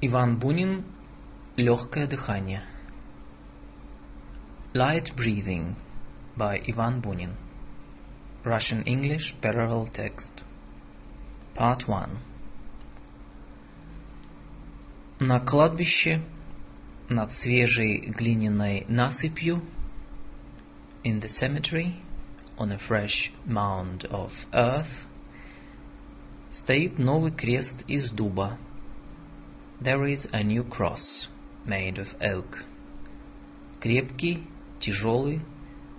Иван Бунин «Легкое дыхание» Light Breathing by Ivan Bunin Russian English parallel text Part 1 На кладбище над свежей глиняной насыпью In the cemetery on a fresh mound of earth стоит новый крест из дуба There is a new cross made of oak. Крепкий, тяжелый,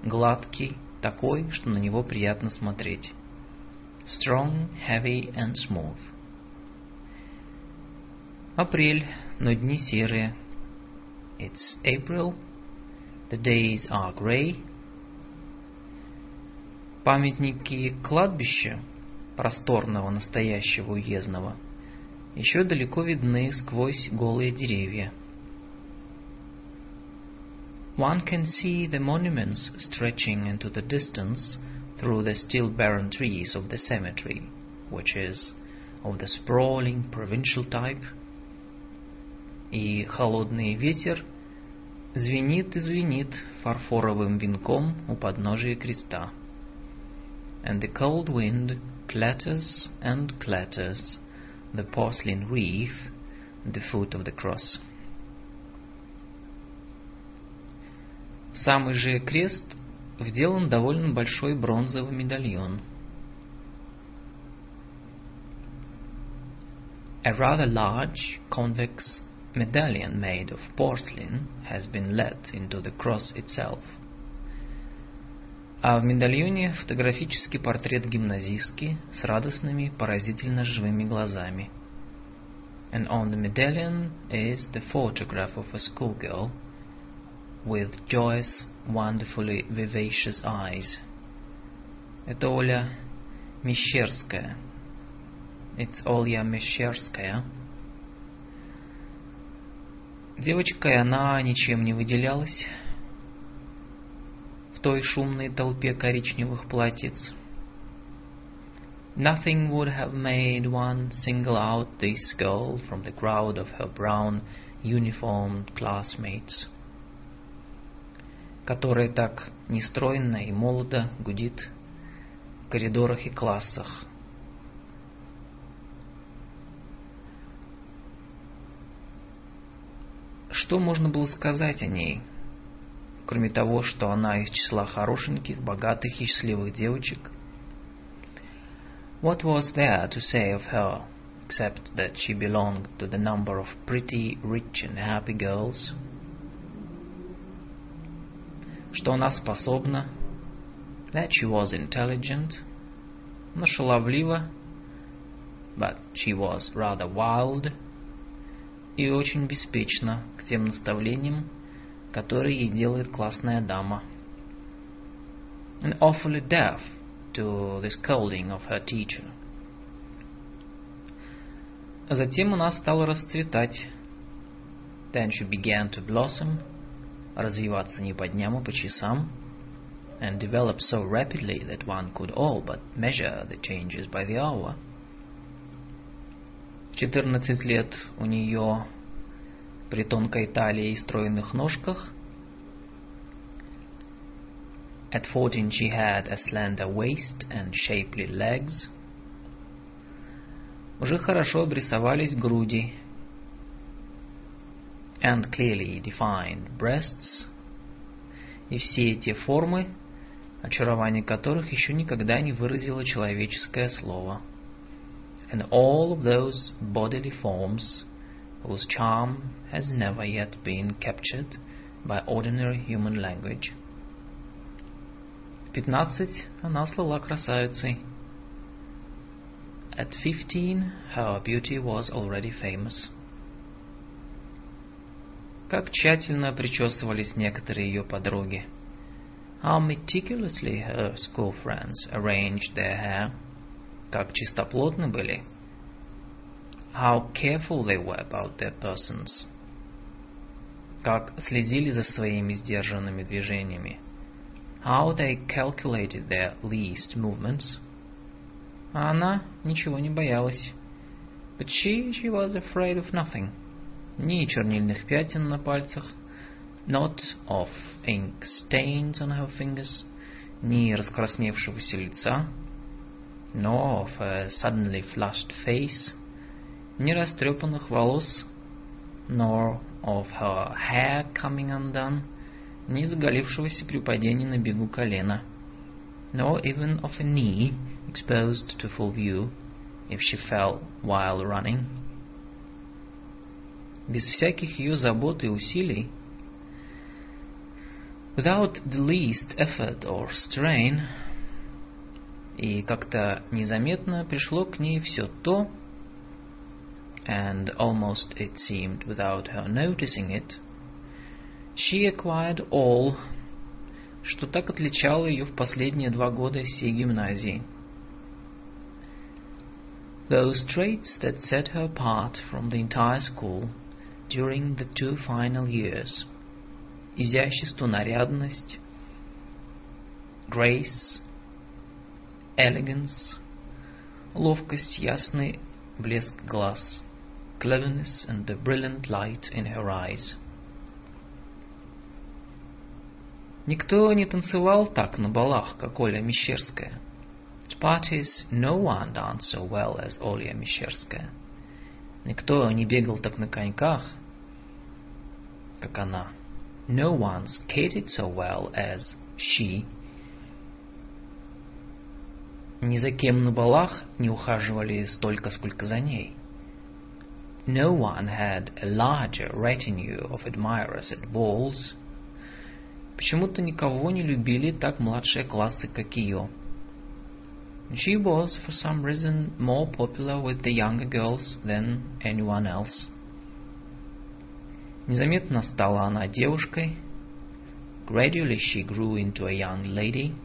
гладкий, такой, что на него приятно смотреть. Strong, heavy and smooth. Апрель, но дни серые. It's April. The days are grey. Памятники кладбища, просторного настоящего уездного – еще далеко видны сквозь голые деревья. One can see the monuments stretching into the distance through the still barren trees of the cemetery, which is of the sprawling provincial type. И холодный ветер звенит и звенит фарфоровым венком у подножия креста. And the cold wind clatters and clatters the porcelain wreath at the foot of the cross. В самый же крест вделан довольно большой бронзовый медальон. A rather large convex medallion made of porcelain has been let into the cross itself. А в медальоне фотографический портрет гимназистки с радостными, поразительно живыми глазами. And on the medallion is the photograph of a schoolgirl with joyous, wonderfully vivacious eyes. Это Оля Мещерская. It's Оля Мещерская. Девочка, и она ничем не выделялась той шумной толпе коричневых платьиц. Nothing would have made one single out this girl from the crowd of her brown uniformed classmates, которая так нестройно и молодо гудит в коридорах и классах. Что можно было сказать о ней? Кроме того, что она из числа хорошеньких, богатых и счастливых девочек? What was there to say of her, except that she belonged to the number of pretty, rich and happy girls? Что она способна, that she was intelligent, но шаловлива, but she was rather wild, и очень беспечна к тем наставлениям, который ей делает классная дама. And awfully deaf to the scolding of her teacher. Затем она стала расцветать. Then she began to blossom, развиваться не по дням, а по часам, and develop so rapidly that one could all but measure the changes by the hour. В 14 лет у нее при тонкой талии и стройных ножках. At fourteen she had a slender waist and shapely legs. Уже хорошо обрисовались груди and clearly defined breasts. И все эти формы, очарование которых еще никогда не выразило человеческое слово. And all of those bodily forms whose charm has never yet been captured by ordinary human language. В пятнадцать она слыла красавицей. At fifteen, her beauty was already famous. Как тщательно причесывались некоторые ее подруги. How meticulously her school friends arranged their hair. Как чистоплотны были how careful they were about their persons, как следили за своими сдержанными движениями, how they calculated their least movements. А она ничего не боялась. But she, she was afraid of nothing. ни чернильных пятен на пальцах, not of ink stains on her fingers, ни раскрасневшегося лица, nor of a suddenly flushed face, ни растрепанных волос, nor of her hair coming undone, ни заголившегося при падении на бегу колена, nor even of a knee exposed to full view if she fell while running. Без всяких ее забот и усилий, without the least effort or strain, и как-то незаметно пришло к ней все то, and almost it seemed without her noticing it, she acquired all, что так отличало ее в последние два года всей гимназии. Those traits that set her apart from the entire school during the two final years. Изящество, нарядность, grace, elegance, ловкость, ясный блеск глаз, cleverness and the brilliant light in her eyes. Никто не танцевал так на балах, как Оля Мещерская. At parties no one danced so well as Оля Мещерская. Никто не бегал так на коньках, как она. No one skated so well as she. Ни за кем на балах не ухаживали столько, сколько за ней. No one had a larger retinue of admirers at balls. Почему-то никого не любили так младшие классы, как ее. She was, for some reason, more popular with the younger girls than anyone else. Незаметно стала она девушкой. Gradually she grew into a young lady –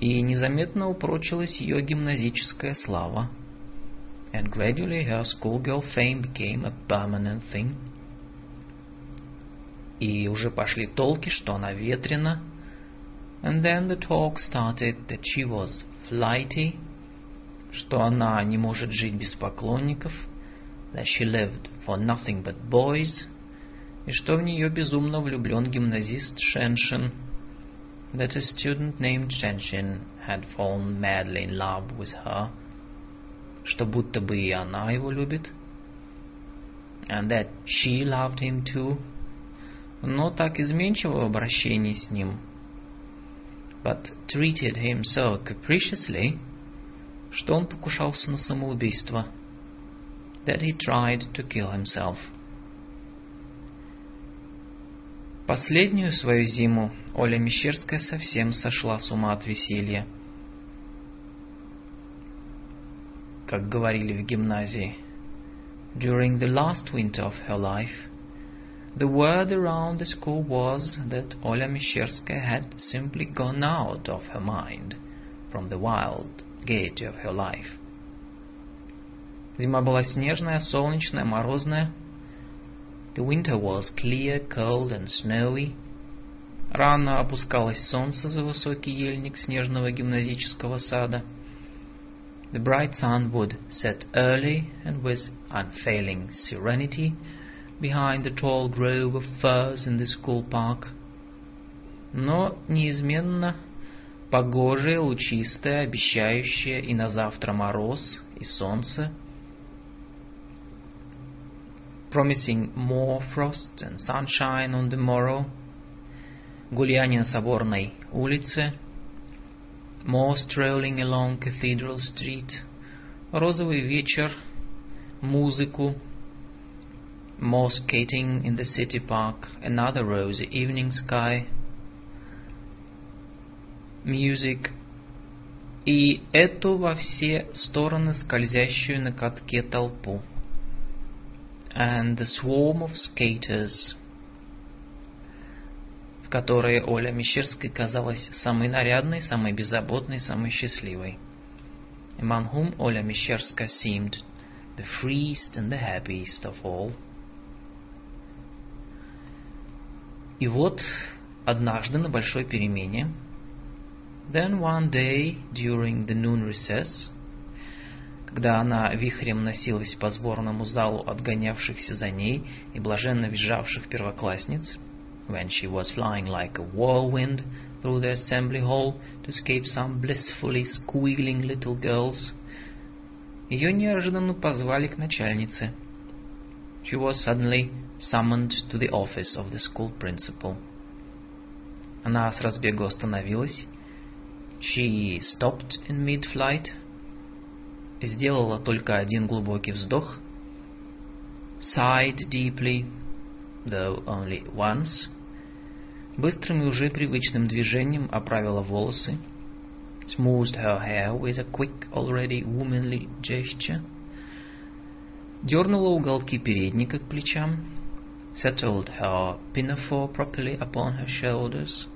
и незаметно упрочилась ее гимназическая слава. And gradually her schoolgirl fame became a permanent thing. И уже пошли толки, что она ветрена. And then the talk started that she was flighty, что она не может жить без поклонников, that she lived for nothing but boys, и что в нее безумно влюблен гимназист Шеншин – that a student named Shenshin had fallen madly in love with her, что будто бы и она его любит, and that she loved him too, но так изменчиво в обращении с ним, but treated him so capriciously, что он покушался на самоубийство, that he tried to kill himself. Последнюю свою зиму Оля Мещерская совсем сошла с ума от веселья. Как говорили в гимназии, during the last winter of her life, the word around the school was that Oля Mещерская had simply gone out of her mind from the wild gaiety of her life. Зима была снежная, солнечная, морозная. The winter was clear, cold and snowy. Рано опускалось солнце за высокий ельник снежного гимназического сада. The bright sun would set early and with unfailing serenity behind the tall grove of firs in the school park. Но неизменно погожее, лучистое, обещающее и на завтра мороз и солнце. Promising more frost and sunshine on the morrow – гуляние на Соборной улице, more strolling along Cathedral Street, розовый вечер, музыку, more skating in the city park, another rosy evening sky, music, и эту во все стороны скользящую на катке толпу. And the swarm of skaters Которой Оля Мещерская казалась самой нарядной, самой беззаботной, самой счастливой. Among whom Оля Мещерская seemed the freest and the happiest of all. И вот однажды на большой перемене, then one day during the noon recess, когда она вихрем носилась по сборному залу отгонявшихся за ней и блаженно визжавших первоклассниц, when she was flying like a whirlwind through the assembly hall to escape some blissfully squealing little girls, ее неожиданно позвали к начальнице. She was suddenly summoned to the office of the school principal. Она с разбегу остановилась. She stopped in mid-flight. Сделала только один глубокий вздох. Sighed deeply, though only once. Быстрым и уже привычным движением оправила волосы. Smoothed her hair with a quick, already womanly gesture. Дернула уголки передника к плечам. Settled her pinafore properly upon her shoulders.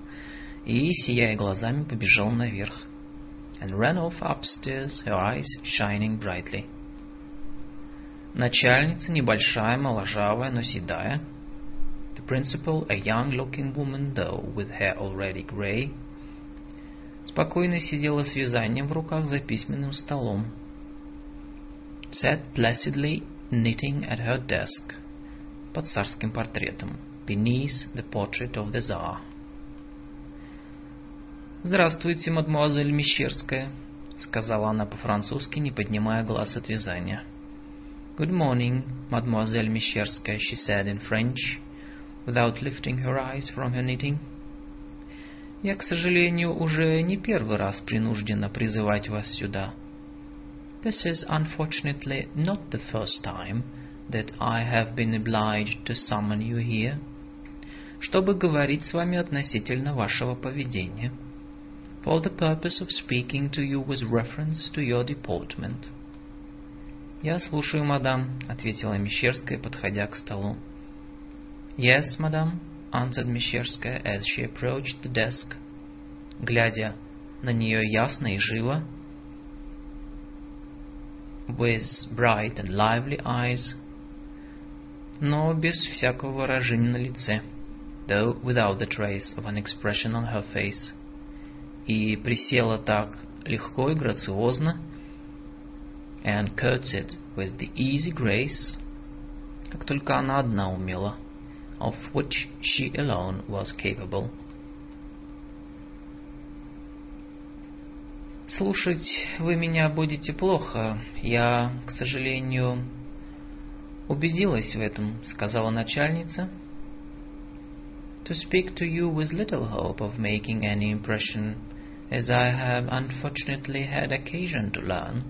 И, сияя глазами, побежал наверх. And ran off upstairs, her eyes shining brightly. Начальница небольшая, моложавая, но седая. The principal, a young-looking woman, though with hair already grey, спокойно сидела с вязанием в руках за письменным столом. Sat placidly knitting at her desk под царским портретом, beneath the portrait of the Tsar. «Здравствуйте, мадемуазель Мещерская», — сказала она по-французски, не поднимая глаз от вязания. «Good morning, mademoiselle Мещерская», she said in French, without lifting her eyes from her knitting. «Я, к сожалению, уже не первый раз принуждена призывать вас сюда». This is unfortunately not the first time that I have been obliged to summon you here, чтобы говорить с вами относительно вашего поведения for the purpose of speaking to you with reference to your deportment. «Я слушаю, мадам», — ответила Мещерская, подходя к столу. «Yes, madam», — answered Мещерская as she approached the desk, глядя на нее ясно и живо, with bright and lively eyes, но без всякого выражения на лице, though without the trace of an expression on her face и присела так легко и грациозно, and curtsied with the easy grace, как только она одна умела, Of which she alone was capable. «Слушать вы меня будете плохо. Я, к сожалению, убедилась в этом», — сказала начальница. «To speak to you with little hope of making any impression as I have unfortunately had occasion to learn,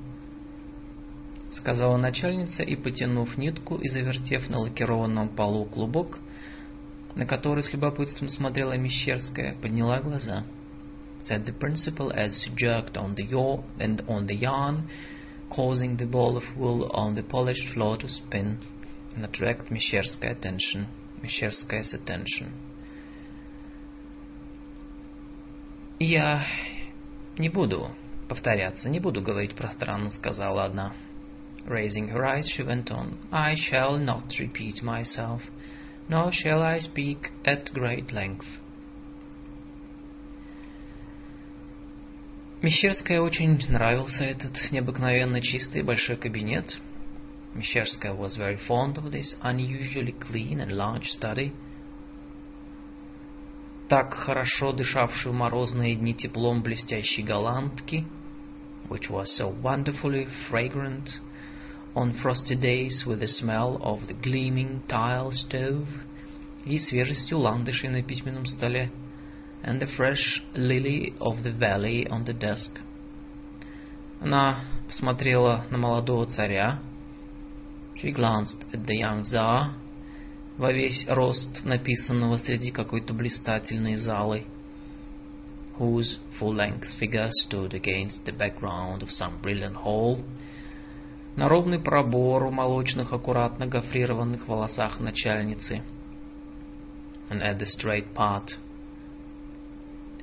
сказала начальница и, потянув нитку и завертев на лакированном полу клубок, на который с любопытством смотрела Мещерская, подняла глаза. Said the principal as she jerked on the, yaw and on the yarn, causing the ball of wool on the polished floor to spin and attract Mещерская attention, Mещерская's attention. «Я не буду повторяться, не буду говорить пространно», — сказала она. Raising her eyes, she went on, I shall not repeat myself, Nor shall I speak at great length. Мещерская очень нравился этот необыкновенно чистый большой кабинет. Мещерская was very fond of this unusually clean and large study — так хорошо дышавшую морозные дни теплом блестящей голландки, which was so wonderfully fragrant on frosty days with the smell of the gleaming tile stove, и свежестью ландышей на письменном столе, and the fresh lily of the valley on the desk. Она посмотрела на молодого царя. She glanced at the young Tsar, во весь рост написанного среди какой-то блистательной залы, whose full-length figure stood against the background of some brilliant hall, на ровный пробор в молочных аккуратно гофрированных волосах начальницы, and at the straight part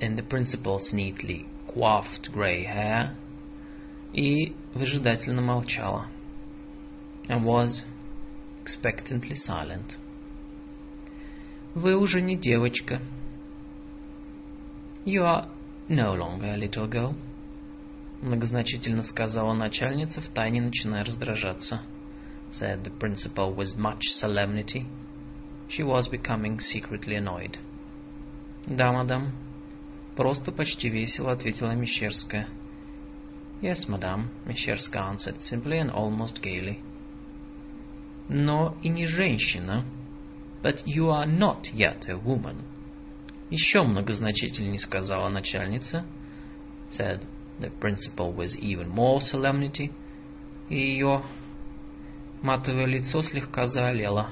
in the principal's neatly coiffed grey hair, и выжидательно молчала, and was expectantly silent. Вы уже не девочка. You are no longer a little girl. Многозначительно сказала начальница, втайне начиная раздражаться. Said the principal with much solemnity. She was becoming secretly annoyed. Да, мадам. Просто почти весело ответила Мещерская. Yes, madam, Мещерская answered simply and almost gaily. Но и не женщина. But you are not yet a woman. Еще многозначительнее сказала начальница. Said the principal with even more solemnity. И ее матовое лицо слегка заолело.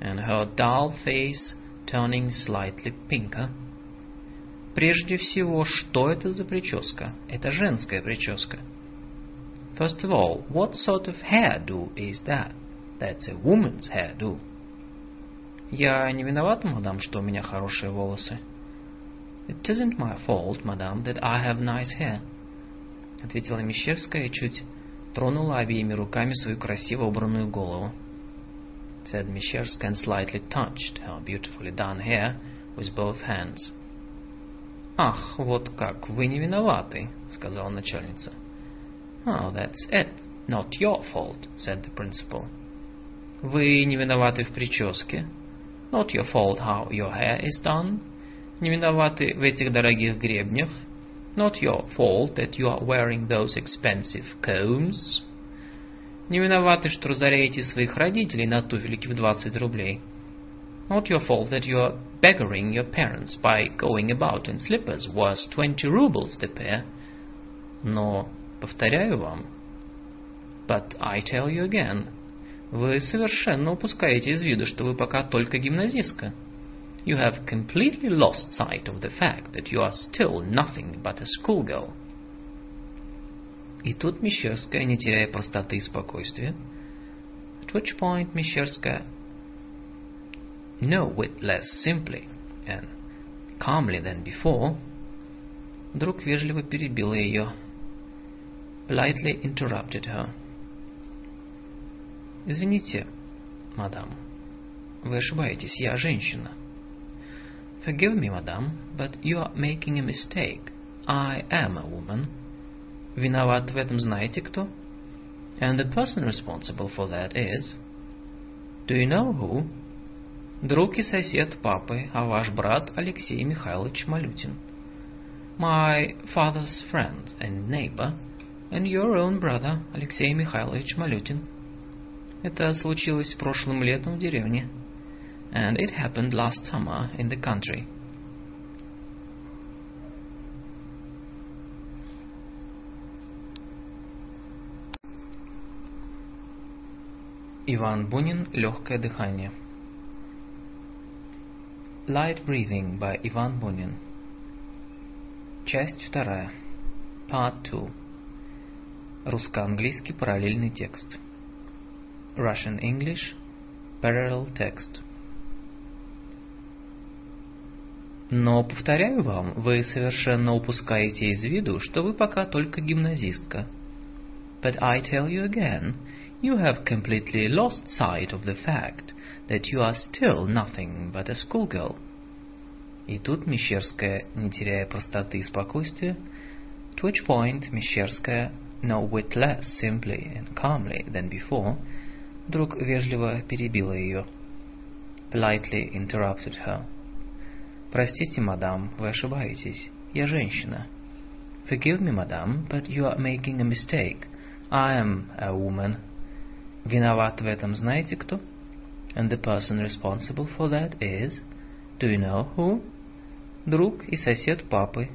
And her dull face turning slightly pinker. Прежде всего, что это за прическа? Это женская прическа. First of all, what sort of hairdo is that? That's a woman's hairdo. Я не виновата, мадам, что у меня хорошие волосы. It isn't my fault, madam, that I have nice hair. Ответила Мещерская и чуть тронула обеими руками свою красиво убранную голову. Said Mещерская and slightly touched her beautifully done hair with both hands. «Ах, вот как, вы не виноваты», — сказала начальница. «Oh, that's it. Not your fault», — said the principal. «Вы не виноваты в прическе?» Not your fault how your hair is done. Не виноваты в этих дорогих гребнях. Not your fault that you are wearing those expensive combs. Не виноваты, что разоряете своих родителей на туфельки в 20 рублей. Not your fault that you are beggaring your parents by going about in slippers worth 20 rubles the pair. Но, повторяю вам, but I tell you again, Вы совершенно упускаете из виду, что вы пока только гимназистка. You have completely lost sight of the fact that you are still nothing but a schoolgirl. И тут Мещерская, не теряя простоты и спокойствия, at which point Мещерская, no whit less simply and calmly than before, вдруг вежливо перебила ее, politely interrupted her. Извините, мадам, вы ошибаетесь, я женщина. Forgive me, madam, but you are making a mistake. I am a woman. Виноват в этом знаете кто? And the person responsible for that is... Do you know who? Друг и сосед папы, а ваш брат Алексей Михайлович Малютин. My father's friend and neighbor, and your own brother Алексей Михайлович Малютин. Это случилось прошлым летом в деревне. And it happened last summer in the country. Иван Бунин «Легкое дыхание». Light Breathing by Иван Бунин. Часть вторая. Part 2. Русско-английский параллельный текст. Russian-English Parallel Text Но, повторяю вам, вы совершенно упускаете из виду, что вы пока только гимназистка. But I tell you again, you have completely lost sight of the fact that you are still nothing but a schoolgirl. И тут Мещерская, не теряя простоты и спокойствия, to which point Мещерская, no whit less simply and calmly than before, вдруг вежливо перебила ее. Politely interrupted her. Простите, мадам, вы ошибаетесь. Я женщина. Forgive me, madam, but you are making a mistake. I am a woman. Виноват в этом знаете кто? And the person responsible for that is... Do you know who? Друг и сосед папы.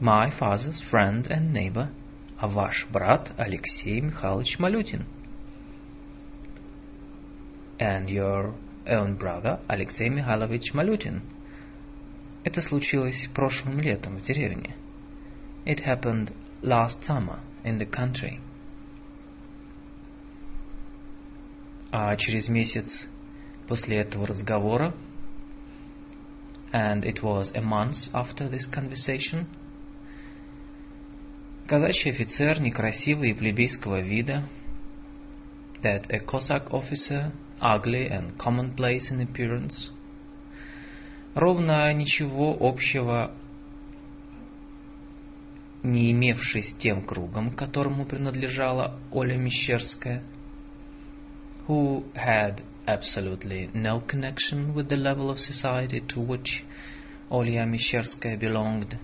My father's friend and neighbor. А ваш брат Алексей Михайлович Малютин and your own brother Алексей Михайлович Малютин. Это случилось прошлым летом в деревне. It happened last summer in the country. А через месяц после этого разговора, and it was a month after this conversation, казачий офицер некрасивый и плебейского вида, that a Cossack officer ugly and commonplace in appearance, ровно ничего общего не имевший с тем кругом, которому принадлежала Оля Мещерская, who had absolutely no connection with the level of society to which Олья Мещерская belonged,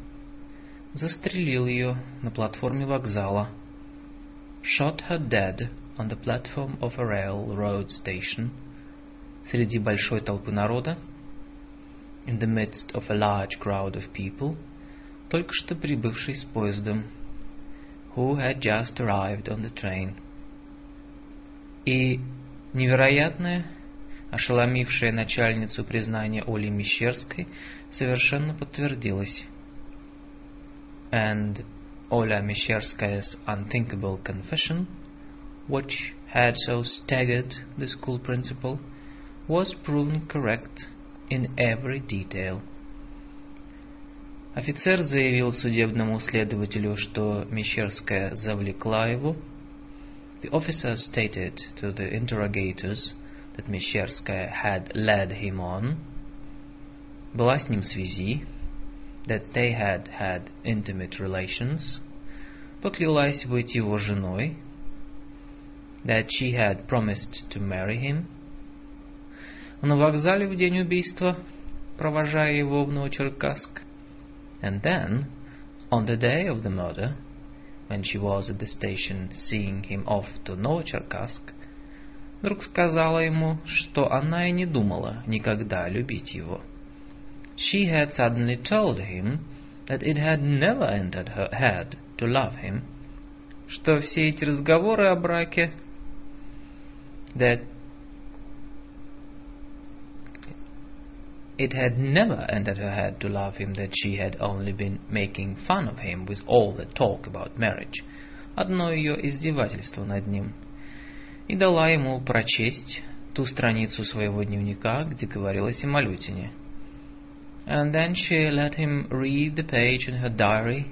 застрелил ее на платформе вокзала, shot her dead on the platform of a railroad station, среди большой толпы народа, in the midst of a large crowd of people, только что прибывший с поездом, who had just arrived on the train. И невероятное, ошеломившее начальницу признание Оли Мещерской, совершенно подтвердилось. And Ola Mещерskaya's unthinkable confession, which had so staggered the school principal, was proven correct in every detail. Офицер заявил судебному следователю, что Мещерская завлекла его. The officer stated to the interrogators that Мещерская had led him on. Была с ним в связи. That they had had intimate relations. Поклялась быть его женой. That she had promised to marry him. На вокзале в день убийства, провожая его в Новочеркасск. And then, on the day of the murder, when she was at the station seeing him off to Новочеркасск, вдруг сказала ему, что она и не думала никогда любить его. She had suddenly told him that it had never entered her head to love him, что все эти разговоры о браке, that It had never entered her head to love him that she had only been making fun of him with all the talk about marriage. Одно ее издевательство над ним. И дала ему прочесть ту страницу своего дневника, где говорилось о Малютине. And then she let him read the page in her diary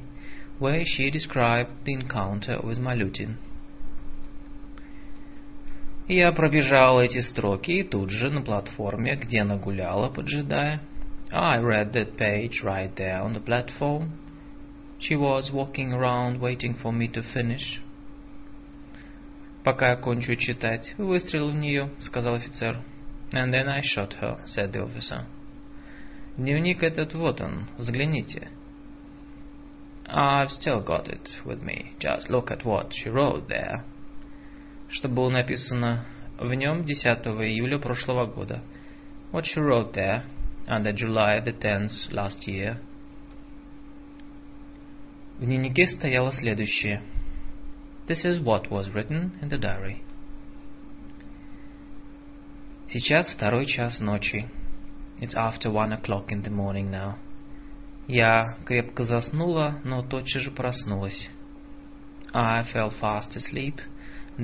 where she described the encounter with Malutin. Я пробежал эти строки и тут же на платформе, где она гуляла, поджидая. I read that page right there on the platform. She was walking around waiting for me to finish. Пока я кончу читать, выстрелил в нее, сказал офицер. And then I shot her, said the officer. Дневник этот вот он, взгляните. I've still got it with me. Just look at what she wrote there Что было написано в нем 10 июля прошлого года. What she wrote there under July the 10th last year. В дневнике стояло следующее. This is what was written in the diary. Сейчас второй час ночи. It's after one o'clock in the morning now. Я крепко заснула, но тотчас же проснулась. I fell fast asleep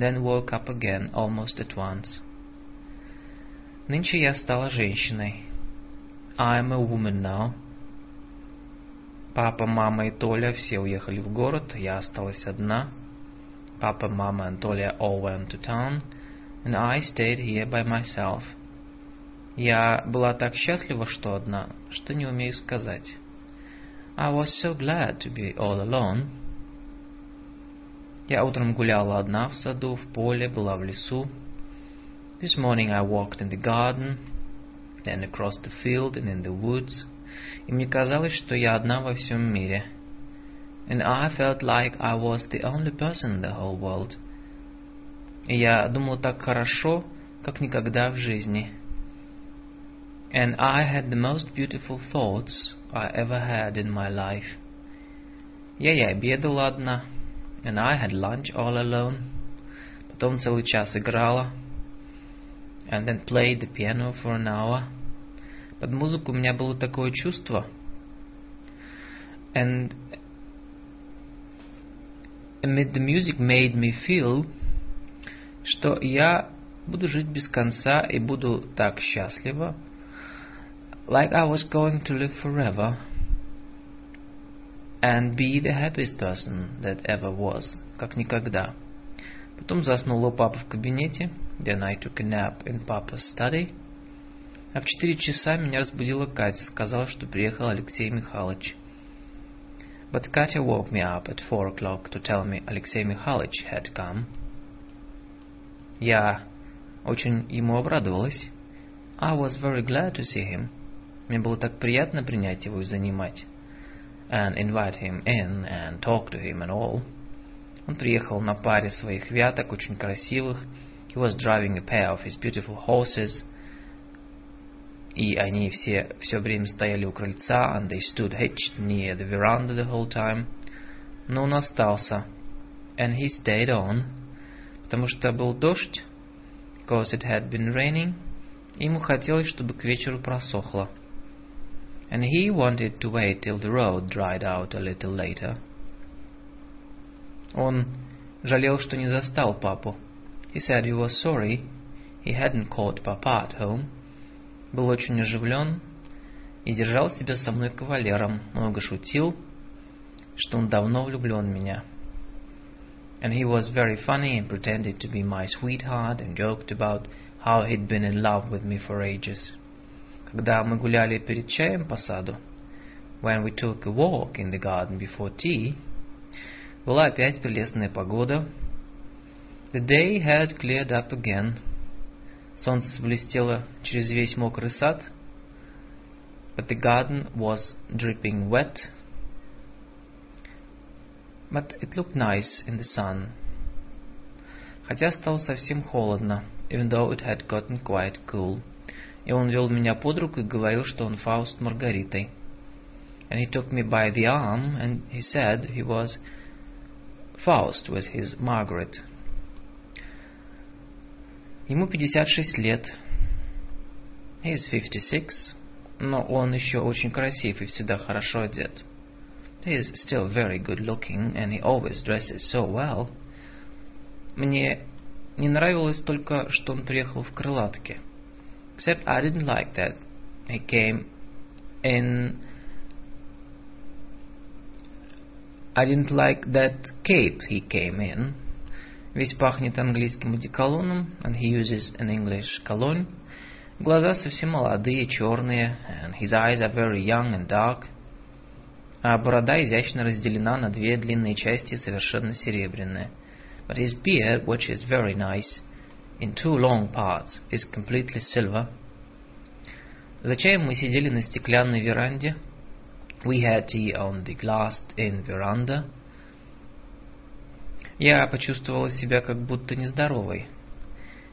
then woke up again almost at once. Нынче я стала женщиной. I am a woman now. Папа, мама и Толя все уехали в город, я осталась одна. Папа, мама and Толя all went to town, and I stayed here by myself. Я была так счастлива, что одна, что не умею сказать. I was so glad to be all alone, Я утром гуляла одна в саду, в поле, была в лесу. This morning I walked in the garden, then across the field and in the woods. И мне казалось, что я одна во всем мире. And I felt like I was the only person in the whole world. И я думала так хорошо, как никогда в жизни. And I had the most beautiful thoughts I ever had in my life. Я и обедала одна and I had lunch all alone. Потом целый час играла, and then played the piano for an hour. Под музыку у меня было такое чувство, and amid the music made me feel, что я буду жить без конца и буду так счастлива, like I was going to live forever And be the happiest person that ever was, как никогда. Потом заснула у папы в кабинете, then I took a nap in papa's study, а в четыре часа меня разбудила Катя, сказала, что приехал Алексей Михайлович. But Katya woke me up at four o'clock to tell me Alexei Mikhailovich had come. Я очень ему обрадовалась. I was very glad to see him. Мне было так приятно принять его и занимать. And invite him in and talk to him and all. Он приехал на паре своих вяток, очень красивых. He was driving a pair of his beautiful horses. И они все все время стояли у крыльца, and they stood hitched near the veranda the whole time. Но он остался. And he stayed on. Потому что был дождь. Because it had been raining. Ему хотелось, чтобы к вечеру просохло. And he wanted to wait till the road dried out a little later. Он жалел, что не застал папу. He said he was sorry he hadn't caught Papa at home. Был очень оживлен и держал себя со мной кавалером, много шутил, что он давно влюблен в меня. And he was very funny and pretended to be my sweetheart and joked about how he'd been in love with me for ages. Когда мы гуляли перед чаем по саду, when we took a walk in the garden before tea, была опять прелестная погода. The day had cleared up again. Солнце блестело через весь мокрый сад. But the garden was dripping wet. But it looked nice in the sun. Хотя стало совсем холодно, even though it had gotten quite cool. И он вел меня под руку и говорил, что он Фауст Маргаритой. And he took me by the arm, and he said he was Faust with his Margaret. Ему 56 лет. He is 56, но он еще очень красив и всегда хорошо одет. He is still very good looking, and he always dresses so well. Мне не нравилось только, что он приехал в крылатке. Except I didn't like that he came in. I didn't like that cape he came in. Весь пахнет английским одеколоном, and he uses an English cologne. Глаза совсем молодые, черные, and his eyes are very young and dark. А борода изящно разделена на две длинные части, совершенно серебряные. But his beard, which is very nice, in two long parts, is completely silver. За чаем мы сидели на стеклянной веранде. We had tea on the glassed-in veranda. Я почувствовала себя как будто нездоровой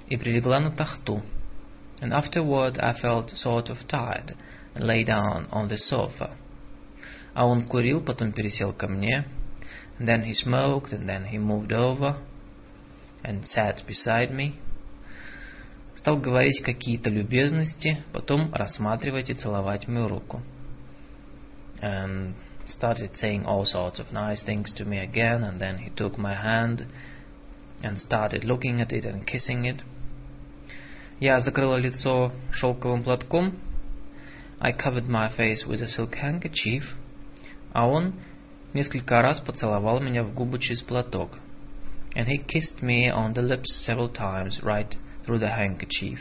и прилегла на тахту. And afterward I felt sort of tired and lay down on the sofa. А он курил, потом пересел ко мне. And then he smoked, and then he moved over and sat beside me. Стал говорить какие-то любезности, потом рассматривать и целовать мою руку. And started saying all sorts of nice things to me again, and then he took my hand and started looking at it and kissing it. Я закрыла лицо шелковым платком. I covered my face with a silk handkerchief. А он несколько раз поцеловал меня в губы через платок. And he kissed me on the lips several times right through the handkerchief.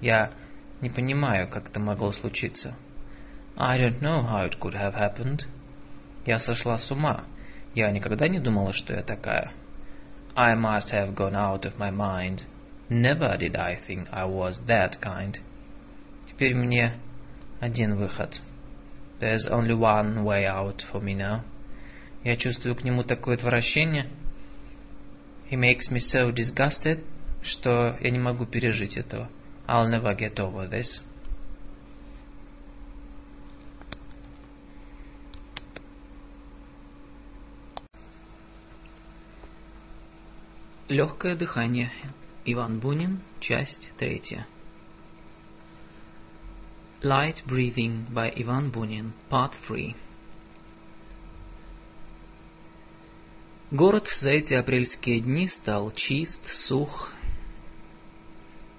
Я не понимаю, как это могло случиться. I don't know how it could have happened. Я сошла с ума. Я никогда не думала, что я такая. I must have gone out of my mind. Never did I think I was that kind. Теперь мне один выход. There's only one way out for me now. Я чувствую к нему такое отвращение. He makes me so disgusted, что я не могу пережить этого. I'll never get over this. Легкое дыхание. Иван Бунин, часть третья. Light Breathing by Ivan Bunin, Part 3 Город за эти апрельские дни стал чист, сух.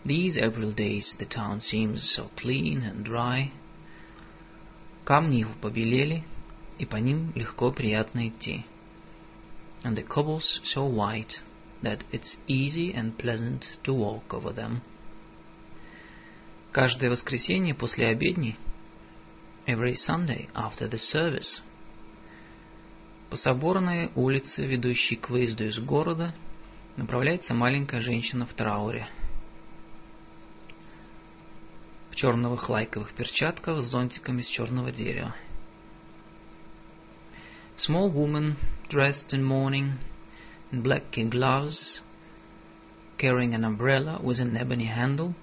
These April days the town seems so clean and dry. Камни его побелели, и по ним легко приятно идти. And the cobbles so white that it's easy and pleasant to walk over them. Каждое воскресенье после обедни, every Sunday after the service, По соборной улице, ведущей к выезду из города, направляется маленькая женщина в трауре. В черных лайковых перчатках с зонтиком из черного дерева. Small woman, dressed in mourning, in black kid gloves, carrying an umbrella with an ebony handle,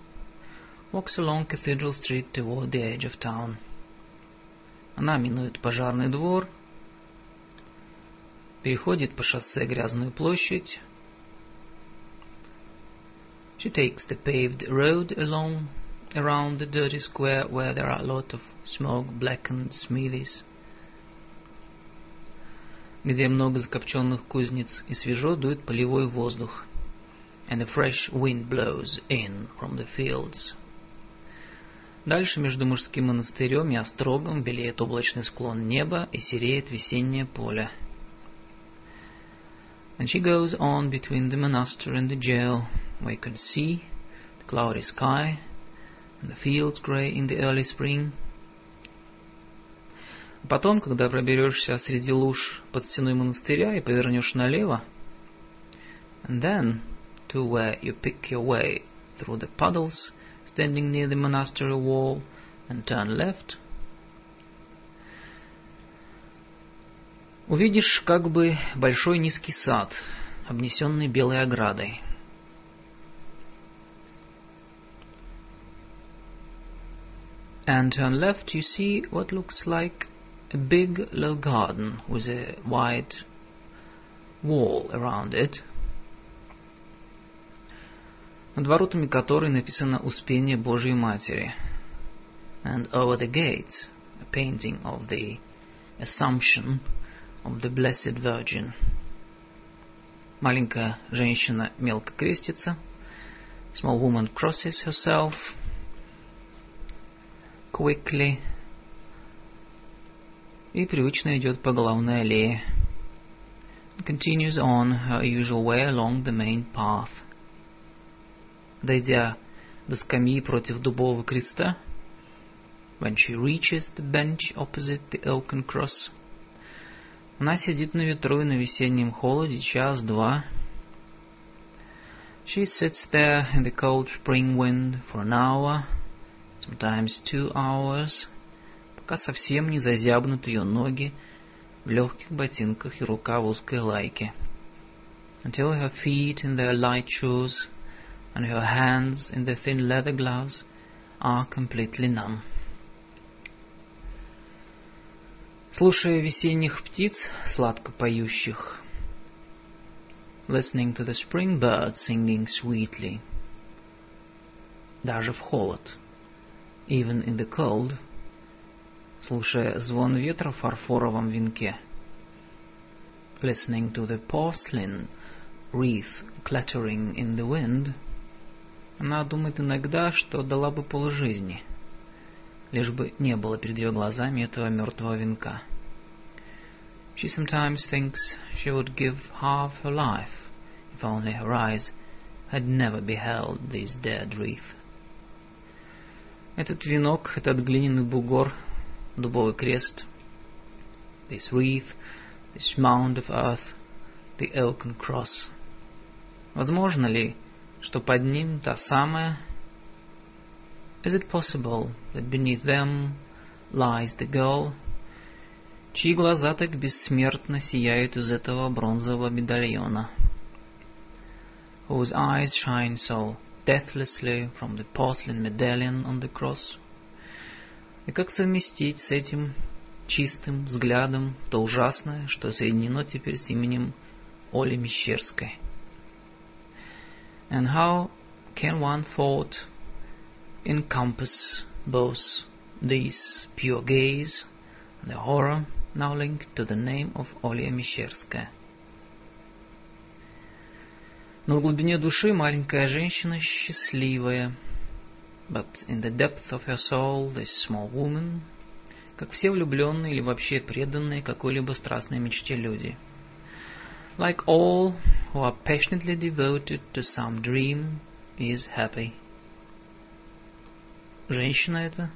walks along Cathedral Street toward the edge of town. Она минует пожарный двор, переходит по шоссе грязную площадь. She takes the paved road along around the dirty square where there are a lot of smoke blackened smithies, где много закопченных кузнец и свежо дует полевой воздух, and a fresh wind blows in from the fields. Дальше между мужским монастырем и острогом белеет облачный склон неба и сереет весеннее поле — And she goes on between the monastery and the jail, where you can see the cloudy sky and the fields grey in the early spring. Потом, когда проберешься среди луж под стеной монастыря и повернешь налево, and then to where you pick your way through the puddles standing near the monastery wall and turn left, увидишь как бы большой низкий сад, обнесенный белой оградой. And turn left, you see what looks like a big low garden with a wide wall around it, над воротами которой написано «Успение Божьей Матери». And over the gate, a painting of the Assumption of the Blessed Virgin. Маленькая женщина мелко крестится. Small woman crosses herself quickly и привычно идет по главной аллее. Continues on her usual way along the main path. Дойдя до скамьи против дубового креста, when she reaches the bench opposite the oaken cross, Она сидит на ветру и на весеннем холоде час-два. She sits there in the cold spring wind for an hour, sometimes two hours, пока совсем не зазябнут ее ноги в легких ботинках и рука в узкой лайке. Until her feet in their light shoes and her hands in the thin leather gloves are completely numb. Слушая весенних птиц, сладко поющих, listening to the spring birds singing sweetly, даже в холод, even in the cold, слушая звон ветра в фарфоровом венке, listening to the porcelain wreath clattering in the wind, она думает иногда, что дала бы полжизни — лишь бы не было перед ее глазами этого мертвого венка. She sometimes thinks she would give half her life if only her eyes had never beheld this dead wreath. Этот венок, этот глиняный бугор, дубовый крест, this wreath, this mound of earth, the oaken cross. Возможно ли, что под ним та самая Is it possible that beneath them lies the girl, чьи глаза так бессмертно сияют из этого бронзового медальона, whose eyes shine so deathlessly from the porcelain medallion on the cross? И как совместить с этим чистым взглядом то ужасное, что соединено теперь с именем Оли Мещерской? And how can one thought encompass both these pure gaze and the horror now linked to the name of Olia Мещерская. Но в глубине души маленькая женщина счастливая. But in the depth of her soul, this small woman, как все влюбленные или вообще преданные какой-либо страстной мечте люди. Like all who are passionately devoted to some dream, is happy. Женщина эта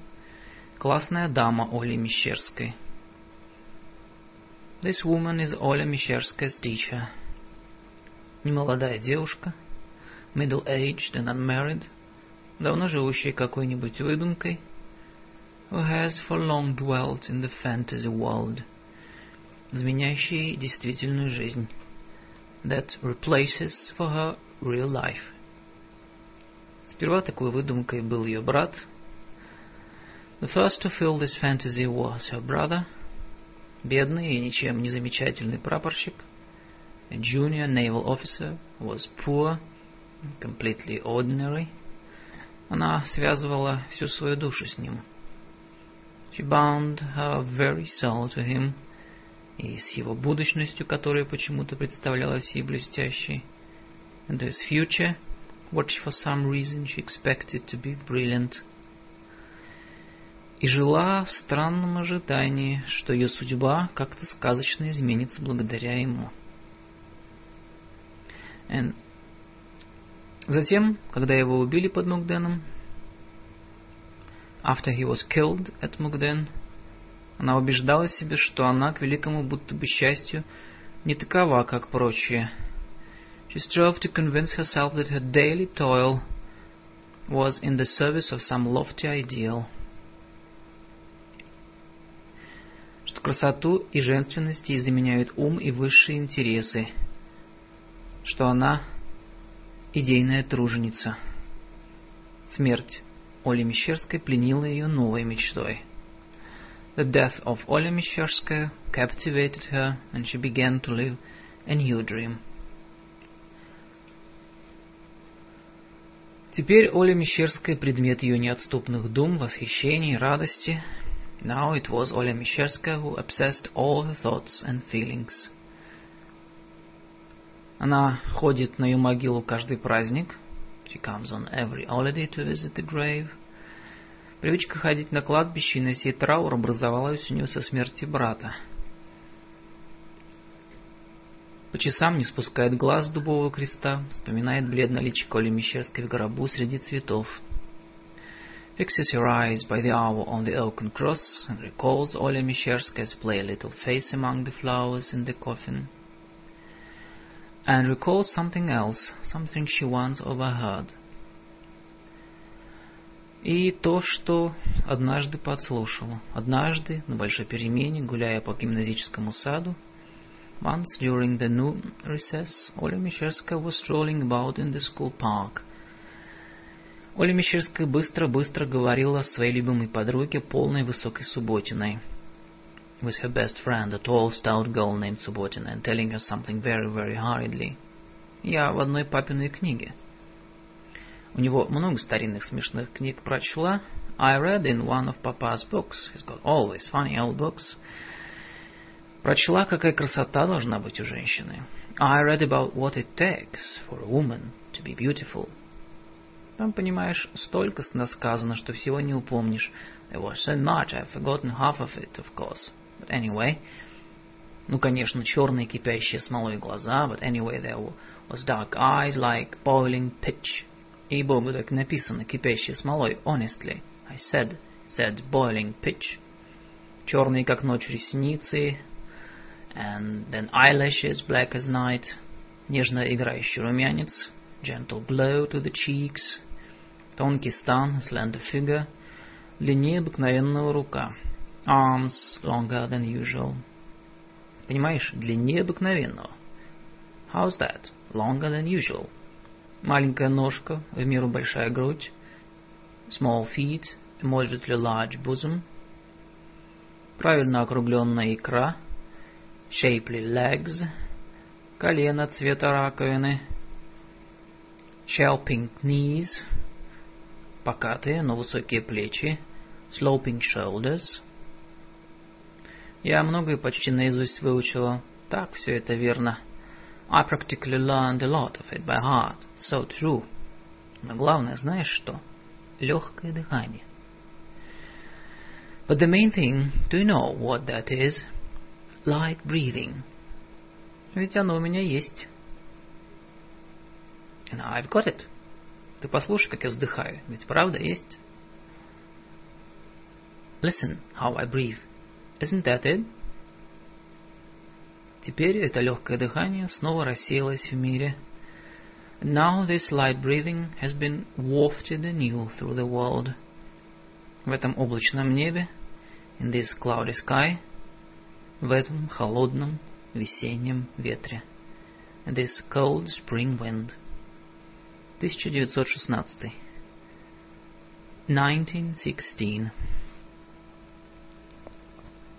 классная дама Оли Мещерской. This woman is Oля Mещерska's teacher. Немолодая девушка, middle-aged and unmarried, давно живущая какой-нибудь выдумкой, who has for long dwelt in the fantasy world, заменяющий действительную жизнь, that replaces for her real life. Сперва такой выдумкой был ее брат. The first to fill this fantasy was her brother, бедный и ничем не замечательный прапорщик, a junior naval officer, was poor, completely ordinary. Она связывала всю свою душу с ним. She bound her very soul to him, и с его будущностью, которая почему-то представлялась ей блестящей, and his future, which for some reason she expected to be brilliant. И жила в странном ожидании, что ее судьба как-то сказочно изменится благодаря ему. And Затем, когда его убили под Мукденом, after he was killed at Mukden, она убеждала себя, что она к великому будто бы счастью не такова, как прочие. She strove to convince herself that her daily toil was in the service of some lofty ideal. Что красоту и женственность ей ум и высшие интересы. Что она идейная труженица. Смерть Оли Мещерской пленила ее новой мечтой. The death of Оля Мещерская captivated her, and she began to live a new dream. Теперь Оля Мещерская предмет ее неотступных дум, восхищений, радости. Now it was Оля Мещерская who obsessed all her thoughts and feelings. Она ходит на ее могилу каждый праздник. She comes on every holiday to visit the grave. Привычка ходить на кладбище и носить траур образовалась у нее со смерти брата. По часам не спускает глаз с дубового креста, вспоминает бледное личико Оли Мещерской в гробу среди цветов. Fixes her eyes by the hour on the oaken cross and recalls Oля Mещерska's play little face among the flowers in the coffin and recalls something else, something she once overheard. И то, что однажды подслушала. Однажды, на большой перемене, гуляя по гимназическому саду, once during the noon recess, Оля Мещерская was strolling about in the school park. Оля Мещерская быстро-быстро говорила о своей любимой подруге, полной высокой субботиной – with her best friend, a tall, stout girl named Subotina, and telling her something very, very hurriedly. Я в одной папиной книге. У него много старинных смешных книг прочла. I read in one of Papa's books. He's got all these funny old books. Прочла, какая красота должна быть у женщины. I read about what it takes for a woman to be beautiful. Там, понимаешь, столько сказано, что всего не упомнишь. There was so much, I've forgotten half of it, of course. But anyway, ну, конечно, черные кипящие смолой глаза, but anyway, there was dark eyes like boiling pitch. И Богу так написано, кипящие смолой, honestly. I said, said boiling pitch. Черные, как ночь, ресницы, and then eyelashes black as night, нежно играющий румянец, gentle glow to the cheeks, тонкий стан, slender figure, длиннее обыкновенного рука — Arms longer than usual. Понимаешь, длиннее обыкновенного. How's that? Longer than usual. Маленькая ножка, в меру большая грудь. Small feet, moderately large bosom. Правильно округленная икра. Shapely legs. Колено цвета раковины. Shell knees. Покатые, но высокие плечи. Sloping shoulders. Я многое почти наизусть выучила. Так, все это верно. I practically learned a lot of it by heart. So true. Но главное, знаешь что? Легкое дыхание. But the main thing, do you know what that is? Light breathing. Ведь оно у меня есть. And I've got it. Ты послушай, как я вздыхаю. Ведь правда есть? Listen how I breathe. Isn't that it? Теперь это легкое дыхание снова рассеялось в мире. Now this light breathing has been wafted anew through the world. В этом облачном небе, in this cloudy sky, в этом холодном весеннем ветре, this cold spring wind. 1916 1916